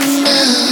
Now.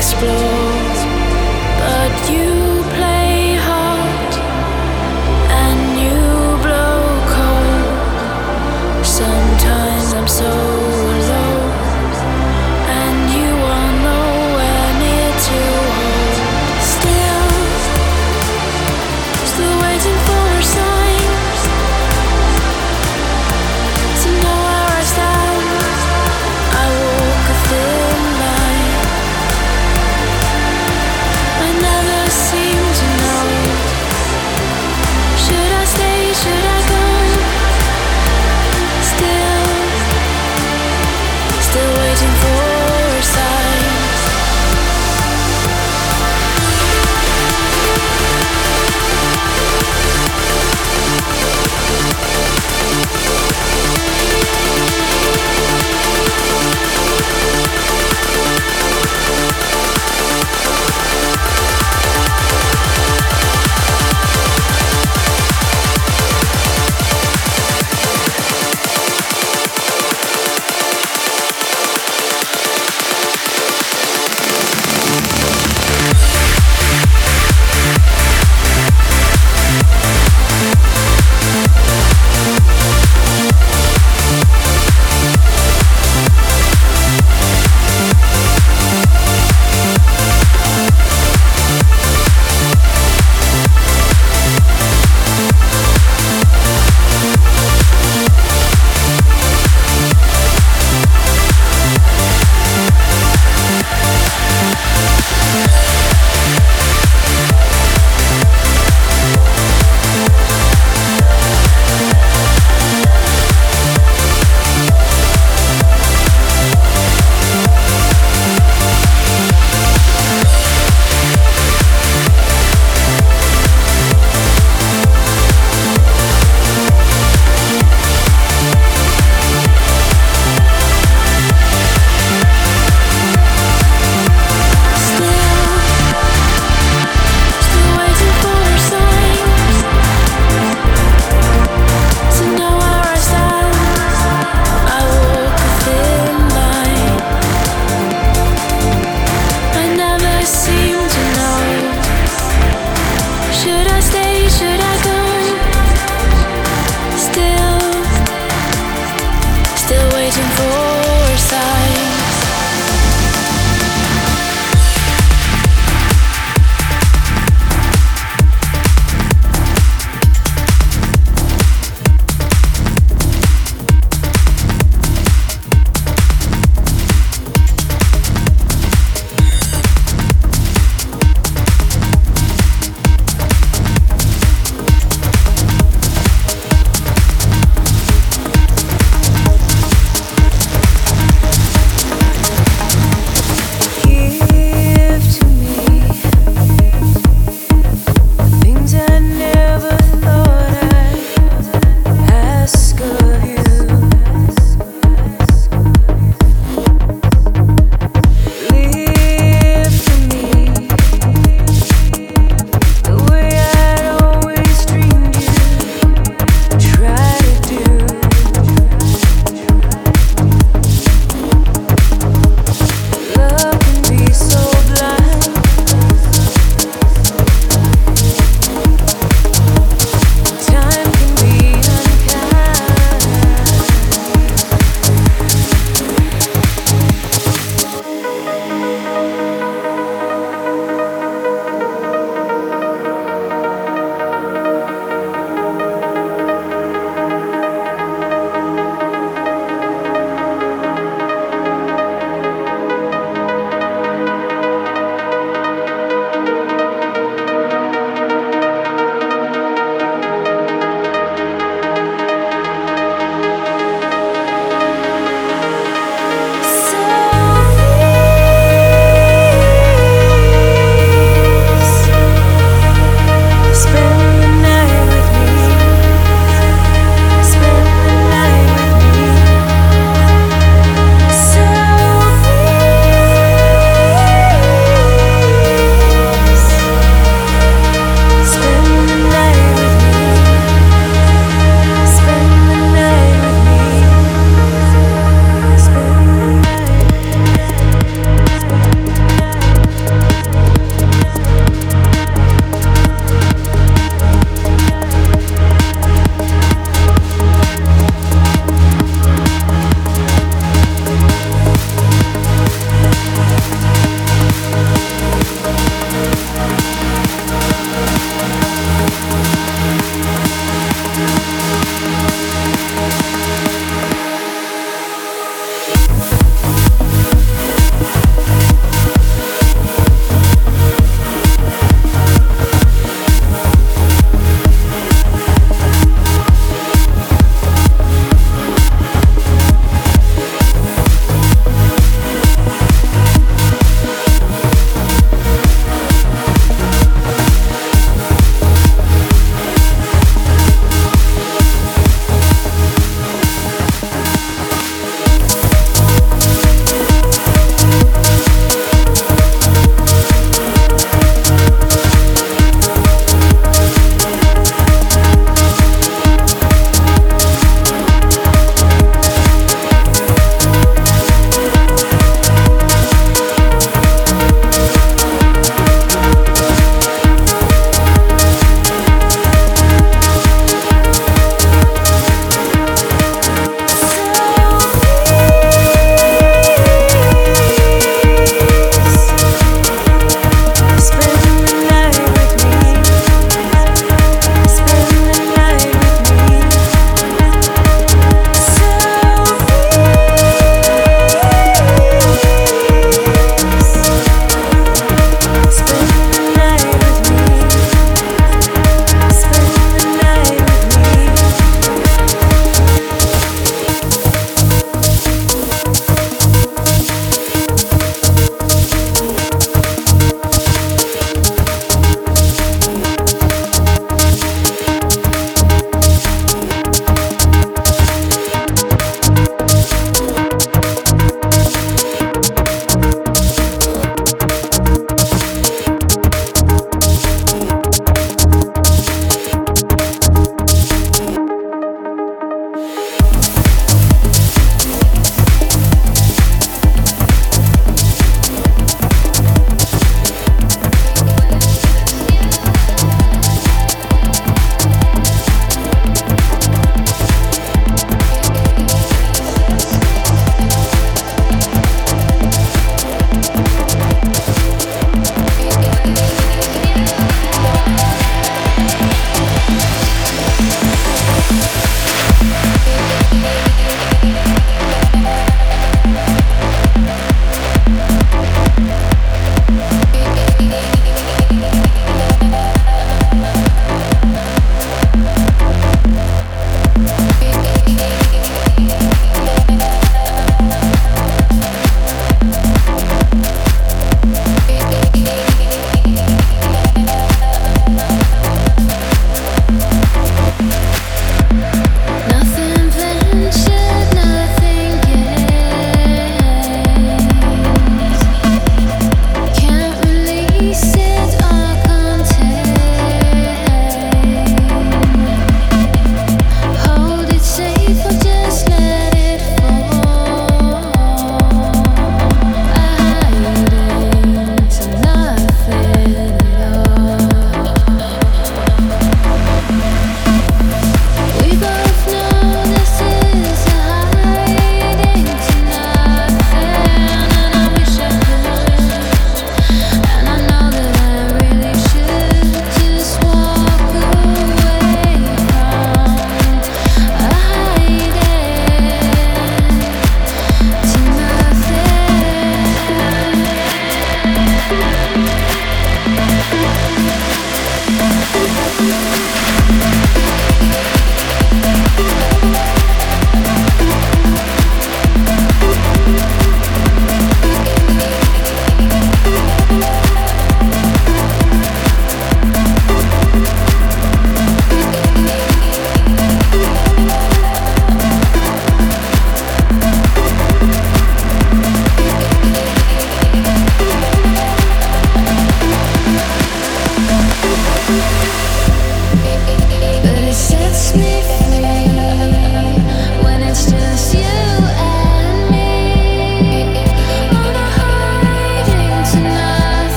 To